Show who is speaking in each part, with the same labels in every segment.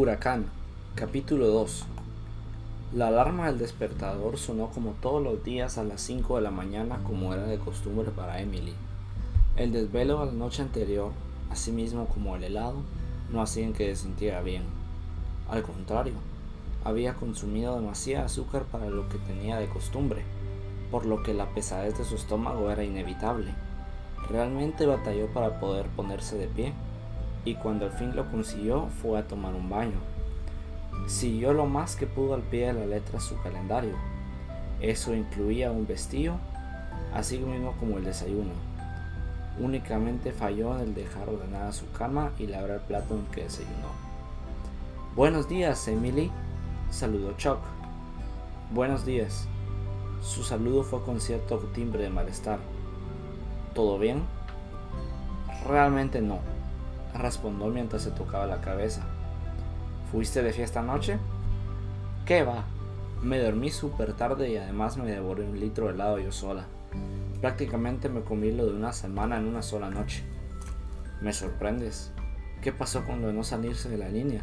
Speaker 1: Huracán, capítulo 2. La alarma del despertador sonó como todos los días a las 5 de la mañana como era de costumbre para Emily. El desvelo de la noche anterior, así mismo como el helado, no hacían que se sintiera bien. Al contrario, había consumido demasiado azúcar para lo que tenía de costumbre, por lo que la pesadez de su estómago era inevitable. Realmente batalló para poder ponerse de pie y cuando al fin lo consiguió fue a tomar un baño. Siguió lo más que pudo al pie de la letra su calendario. Eso incluía un vestido, así mismo como el desayuno. Únicamente falló en el dejar ordenada su cama y lavar el plato en que desayunó. Buenos días, Emily, saludó Chuck. Buenos días. Su saludo fue con cierto timbre de malestar. ¿Todo bien? Realmente no respondió mientras se tocaba la cabeza. ¿Fuiste de fiesta anoche? ¿Qué va? Me dormí súper tarde y además me devoré un litro de helado yo sola. Prácticamente me comí lo de una semana en una sola noche. Me sorprendes. ¿Qué pasó con no salirse de la línea?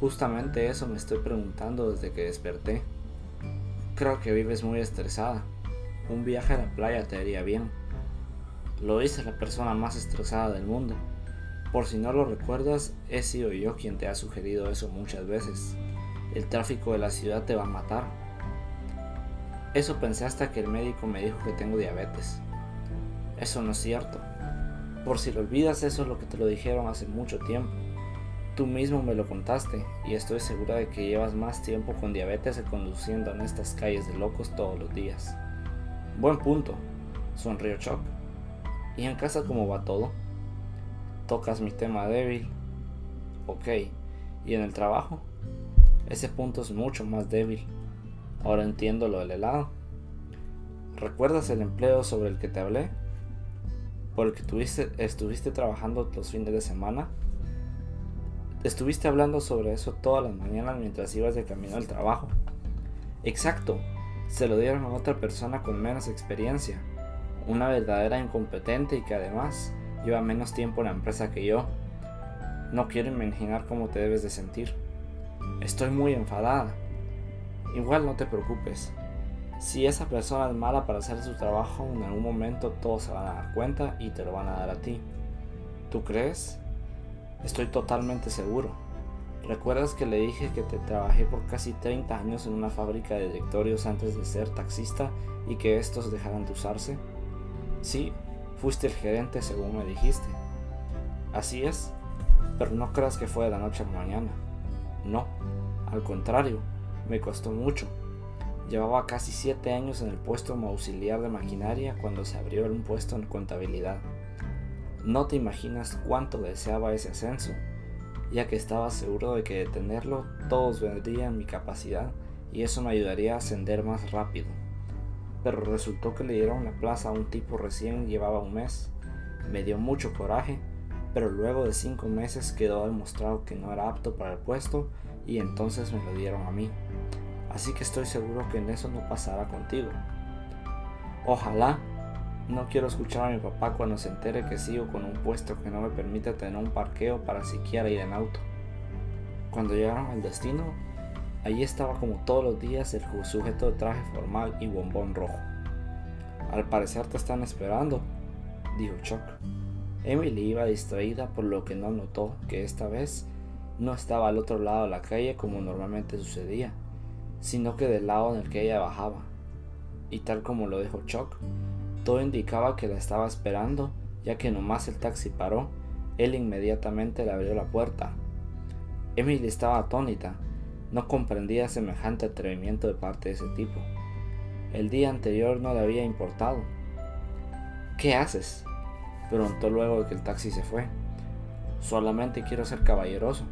Speaker 1: Justamente eso me estoy preguntando desde que desperté. Creo que vives muy estresada. Un viaje a la playa te haría bien. Lo dice la persona más estresada del mundo. Por si no lo recuerdas, he sido yo quien te ha sugerido eso muchas veces. El tráfico de la ciudad te va a matar. Eso pensé hasta que el médico me dijo que tengo diabetes. Eso no es cierto. Por si lo olvidas, eso es lo que te lo dijeron hace mucho tiempo. Tú mismo me lo contaste y estoy segura de que llevas más tiempo con diabetes que conduciendo en estas calles de locos todos los días. Buen punto, sonrió Chuck. ¿Y en casa cómo va todo? Tocas mi tema débil. Ok, ¿y en el trabajo? Ese punto es mucho más débil. Ahora entiendo lo del helado. ¿Recuerdas el empleo sobre el que te hablé? ¿Por el que tuviste, estuviste trabajando los fines de semana? Estuviste hablando sobre eso todas las mañanas mientras ibas de camino al trabajo. Exacto, se lo dieron a otra persona con menos experiencia, una verdadera incompetente y que además lleva menos tiempo en la empresa que yo. No quiero imaginar cómo te debes de sentir. Estoy muy enfadada. Igual no te preocupes. Si esa persona es mala para hacer su trabajo, en algún momento todos se van a dar cuenta y te lo van a dar a ti. ¿Tú crees? Estoy totalmente seguro. ¿Recuerdas que le dije que te trabajé por casi 30 años en una fábrica de directorios antes de ser taxista y que estos dejaran de usarse? Sí, Fuiste el gerente según me dijiste. Así es, pero no creas que fue de la noche a la mañana. No, al contrario, me costó mucho. Llevaba casi siete años en el puesto como auxiliar de maquinaria cuando se abrió un puesto en contabilidad. No te imaginas cuánto deseaba ese ascenso, ya que estaba seguro de que de tenerlo todos vendrían mi capacidad y eso me ayudaría a ascender más rápido pero resultó que le dieron la plaza a un tipo recién llevaba un mes. Me dio mucho coraje, pero luego de cinco meses quedó demostrado que no era apto para el puesto y entonces me lo dieron a mí. Así que estoy seguro que en eso no pasará contigo. Ojalá. No quiero escuchar a mi papá cuando se entere que sigo con un puesto que no me permite tener un parqueo para siquiera ir en auto. Cuando llegaron al destino, Allí estaba como todos los días el sujeto de traje formal y bombón rojo. Al parecer te están esperando, dijo Chuck. Emily iba distraída por lo que no notó que esta vez no estaba al otro lado de la calle como normalmente sucedía, sino que del lado en el que ella bajaba. Y tal como lo dijo Chuck, todo indicaba que la estaba esperando, ya que nomás el taxi paró, él inmediatamente le abrió la puerta. Emily estaba atónita, no comprendía semejante atrevimiento de parte de ese tipo. El día anterior no le había importado. ¿Qué haces? preguntó luego de que el taxi se fue. Solamente quiero ser caballeroso.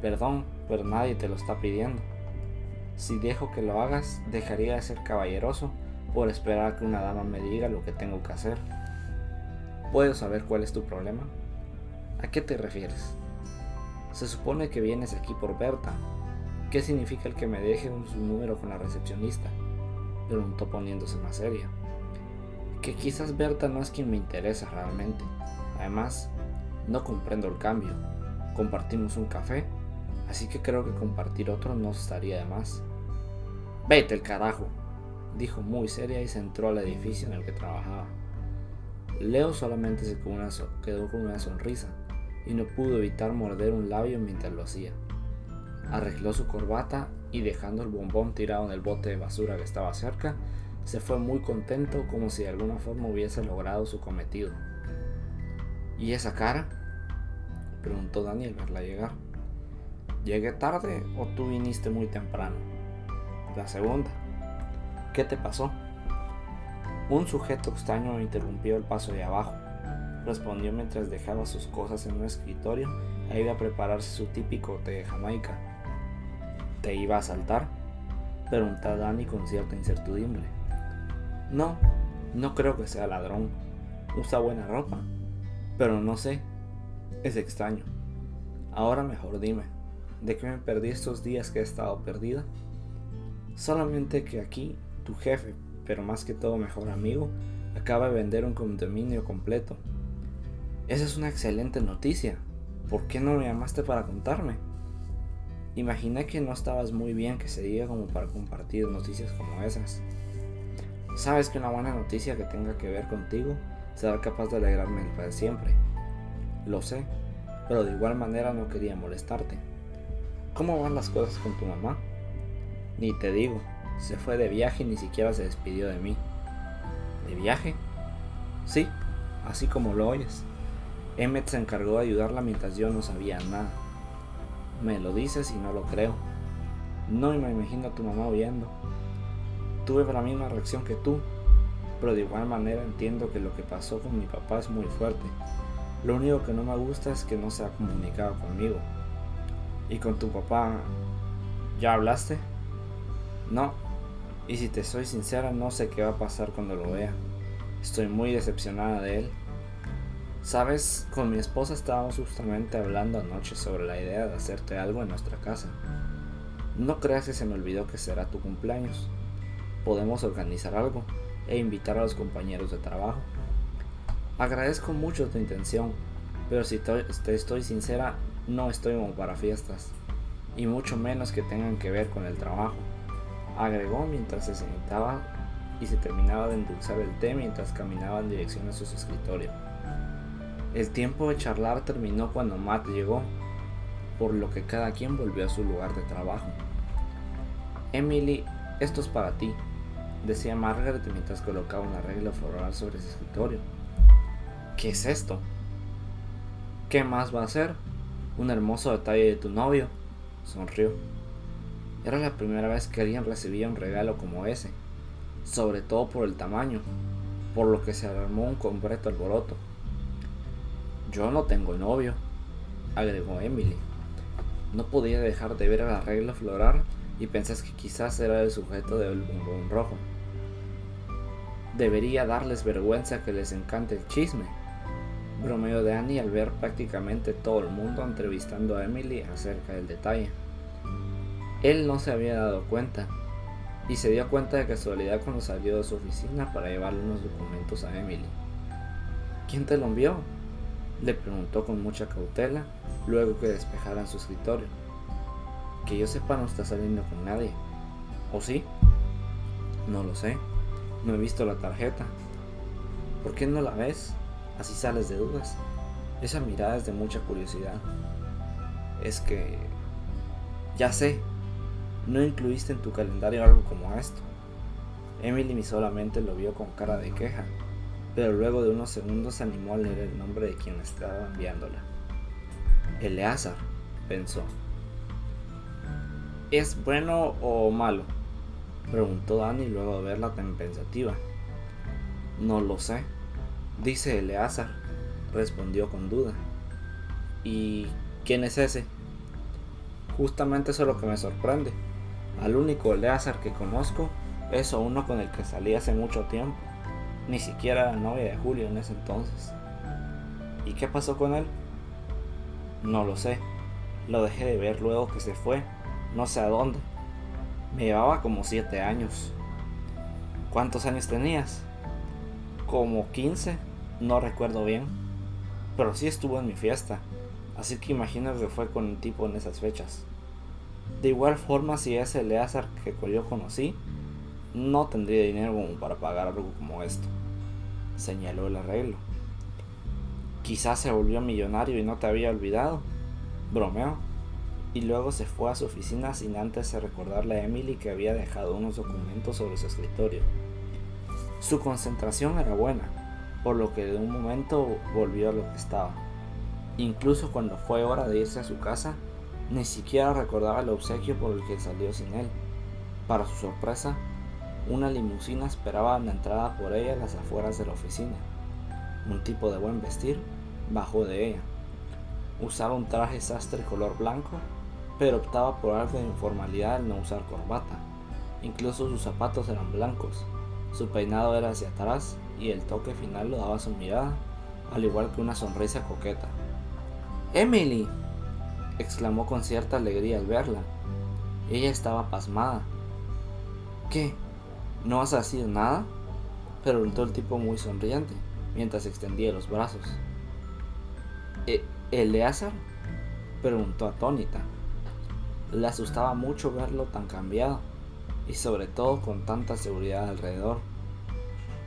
Speaker 1: Perdón, pero nadie te lo está pidiendo. Si dejo que lo hagas, dejaría de ser caballeroso por esperar que una dama me diga lo que tengo que hacer. ¿Puedo saber cuál es tu problema? ¿A qué te refieres? Se supone que vienes aquí por Berta, ¿Qué significa el que me deje un, número con la recepcionista? Preguntó poniéndose más seria. Que quizás Berta no es quien me interesa realmente. Además, no comprendo el cambio. Compartimos un café así que creo que compartir otro no estaría de más. Vete el carajo, dijo muy seria y se entró al edificio en el que trabajaba. Leo solamente se quedó con una sonrisa y no pudo evitar morder un labio mientras lo hacía. Arregló su corbata y dejando el bombón tirado en el bote de basura que estaba cerca, se fue muy contento como si de alguna forma hubiese logrado su cometido. ¿Y esa cara? preguntó Daniel verla llegar. ¿Llegué tarde o tú viniste muy temprano? La segunda. ¿Qué te pasó? Un sujeto extraño interrumpió el paso de abajo. Respondió mientras dejaba sus cosas en un escritorio e iba a prepararse su típico té de Jamaica. ¿Te iba a saltar? Preguntó Dani con cierta incertidumbre. No, no creo que sea ladrón. Usa buena ropa. Pero no sé. Es extraño. Ahora mejor dime, ¿de qué me perdí estos días que he estado perdida? Solamente que aquí tu jefe, pero más que todo mejor amigo, acaba de vender un condominio completo. Esa es una excelente noticia. ¿Por qué no me llamaste para contarme? Imaginé que no estabas muy bien que se diga como para compartir noticias como esas. Sabes que una buena noticia que tenga que ver contigo será capaz de alegrarme para siempre. Lo sé, pero de igual manera no quería molestarte. ¿Cómo van las cosas con tu mamá? Ni te digo, se fue de viaje y ni siquiera se despidió de mí. ¿De viaje? Sí, así como lo oyes. Emmet se encargó de ayudarla mientras yo no sabía nada. Me lo dices y no lo creo. No me imagino a tu mamá oyendo. Tuve la misma reacción que tú, pero de igual manera entiendo que lo que pasó con mi papá es muy fuerte. Lo único que no me gusta es que no se ha comunicado conmigo. ¿Y con tu papá? ¿Ya hablaste? No. Y si te soy sincera, no sé qué va a pasar cuando lo vea. Estoy muy decepcionada de él. Sabes, con mi esposa estábamos justamente hablando anoche sobre la idea de hacerte algo en nuestra casa. No creas que se me olvidó que será tu cumpleaños. Podemos organizar algo e invitar a los compañeros de trabajo. Agradezco mucho tu intención, pero si te, estoy sincera, no estoy como para fiestas, y mucho menos que tengan que ver con el trabajo. Agregó mientras se sentaba y se terminaba de endulzar el té mientras caminaba en dirección a su escritorio. El tiempo de charlar terminó cuando Matt llegó, por lo que cada quien volvió a su lugar de trabajo. Emily, esto es para ti, decía Margaret mientras colocaba un arreglo floral sobre su escritorio. ¿Qué es esto? ¿Qué más va a ser? Un hermoso detalle de tu novio, sonrió. Era la primera vez que alguien recibía un regalo como ese, sobre todo por el tamaño, por lo que se armó un completo alboroto. Yo no tengo novio, agregó Emily. No podía dejar de ver el arreglo floral y pensás que quizás era el sujeto del bombón rojo. Debería darles vergüenza que les encante el chisme, bromeó Danny al ver prácticamente todo el mundo entrevistando a Emily acerca del detalle. Él no se había dado cuenta y se dio cuenta de casualidad cuando salió de su oficina para llevarle unos documentos a Emily. ¿Quién te lo envió? Le preguntó con mucha cautela luego que despejaran su escritorio. Que yo sepa no está saliendo con nadie. ¿O sí? No lo sé. No he visto la tarjeta. ¿Por qué no la ves? Así sales de dudas. Esa mirada es de mucha curiosidad. Es que... Ya sé. No incluiste en tu calendario algo como esto. Emily solamente lo vio con cara de queja pero luego de unos segundos se animó a leer el nombre de quien estaba enviándola. Eleazar, pensó. ¿Es bueno o malo? preguntó Dani luego de verla tan pensativa. No lo sé, dice Eleazar, respondió con duda. ¿Y quién es ese? Justamente eso es lo que me sorprende. Al único Eleazar que conozco es uno con el que salí hace mucho tiempo. Ni siquiera la novia de Julio en ese entonces. ¿Y qué pasó con él? No lo sé. Lo dejé de ver luego que se fue. No sé a dónde. Me llevaba como siete años. ¿Cuántos años tenías? Como 15. No recuerdo bien. Pero sí estuvo en mi fiesta. Así que imagino que fue con un tipo en esas fechas. De igual forma, si ese Eleazar que yo conocí, no tendría dinero como para pagar algo como esto, señaló el arreglo. Quizás se volvió millonario y no te había olvidado. Bromeó. Y luego se fue a su oficina sin antes recordarle a Emily que había dejado unos documentos sobre su escritorio. Su concentración era buena, por lo que de un momento volvió a lo que estaba. Incluso cuando fue hora de irse a su casa, ni siquiera recordaba el obsequio por el que salió sin él. Para su sorpresa, una limusina esperaba la entrada por ella las afueras de la oficina. Un tipo de buen vestir bajó de ella. Usaba un traje sastre color blanco, pero optaba por algo de informalidad al no usar corbata. Incluso sus zapatos eran blancos. Su peinado era hacia atrás y el toque final lo daba su mirada, al igual que una sonrisa coqueta. Emily, exclamó con cierta alegría al verla. Ella estaba pasmada. ¿Qué? ¿No vas a nada? preguntó el tipo muy sonriente, mientras extendía los brazos. ¿E ¿Eleazar? preguntó atónita. Le asustaba mucho verlo tan cambiado, y sobre todo con tanta seguridad alrededor.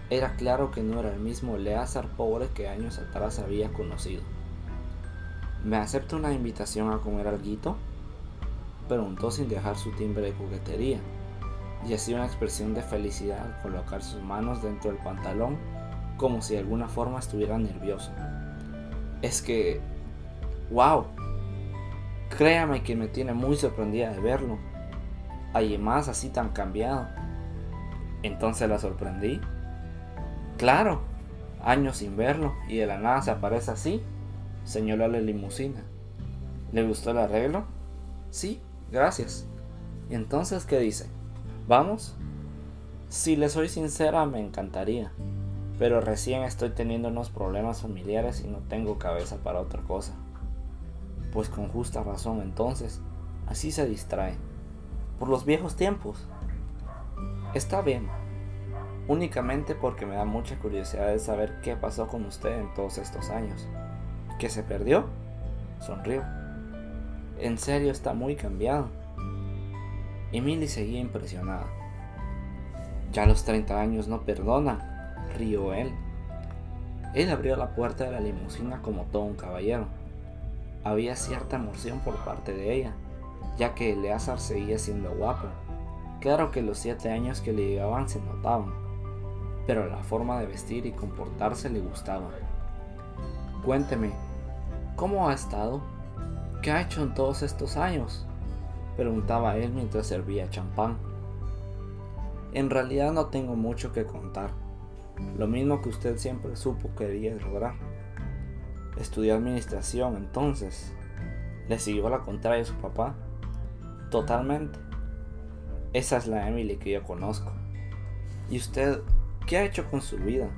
Speaker 1: Era claro que no era el mismo Eleazar pobre que años atrás había conocido. ¿Me acepta una invitación a comer alguito? Preguntó sin dejar su timbre de coquetería y hacía una expresión de felicidad al colocar sus manos dentro del pantalón como si de alguna forma estuviera nervioso. Es que... ¡Wow! Créame que me tiene muy sorprendida de verlo. más así tan cambiado. Entonces la sorprendí. Claro, años sin verlo y de la nada se aparece así señaló la limusina. ¿Le gustó el arreglo? Sí, gracias. ¿Y entonces qué dice? ¿Vamos? Si le soy sincera, me encantaría. Pero recién estoy teniendo unos problemas familiares y no tengo cabeza para otra cosa. Pues con justa razón entonces, así se distrae. Por los viejos tiempos. Está bien. Únicamente porque me da mucha curiosidad de saber qué pasó con usted en todos estos años que se perdió? Sonrió. En serio está muy cambiado. Emily seguía impresionada. Ya los 30 años no perdonan, rió él. Él abrió la puerta de la limusina como todo un caballero. Había cierta emoción por parte de ella, ya que Eleazar seguía siendo guapo. Claro que los siete años que le llegaban se notaban, pero la forma de vestir y comportarse le gustaba. Cuénteme, ¿cómo ha estado? ¿Qué ha hecho en todos estos años? Preguntaba él mientras servía champán. En realidad no tengo mucho que contar. Lo mismo que usted siempre supo que quería lograr. Estudió administración entonces. ¿Le siguió la contraria a su papá? Totalmente. Esa es la Emily que yo conozco. ¿Y usted qué ha hecho con su vida?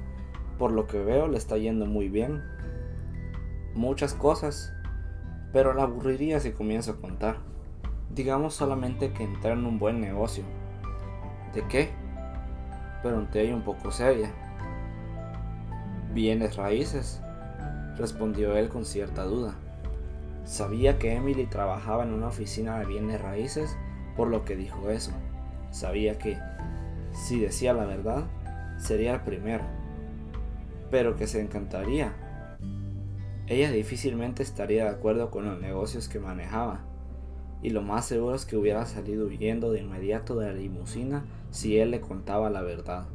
Speaker 1: Por lo que veo le está yendo muy bien muchas cosas, pero la aburriría si comienzo a contar. Digamos solamente que entré en un buen negocio. ¿De qué? Pregunté ahí un poco seria. Bienes raíces, respondió él con cierta duda. Sabía que Emily trabajaba en una oficina de bienes raíces, por lo que dijo eso. Sabía que, si decía la verdad, sería el primero, pero que se encantaría ella difícilmente estaría de acuerdo con los negocios que manejaba, y lo más seguro es que hubiera salido huyendo de inmediato de la limusina si él le contaba la verdad.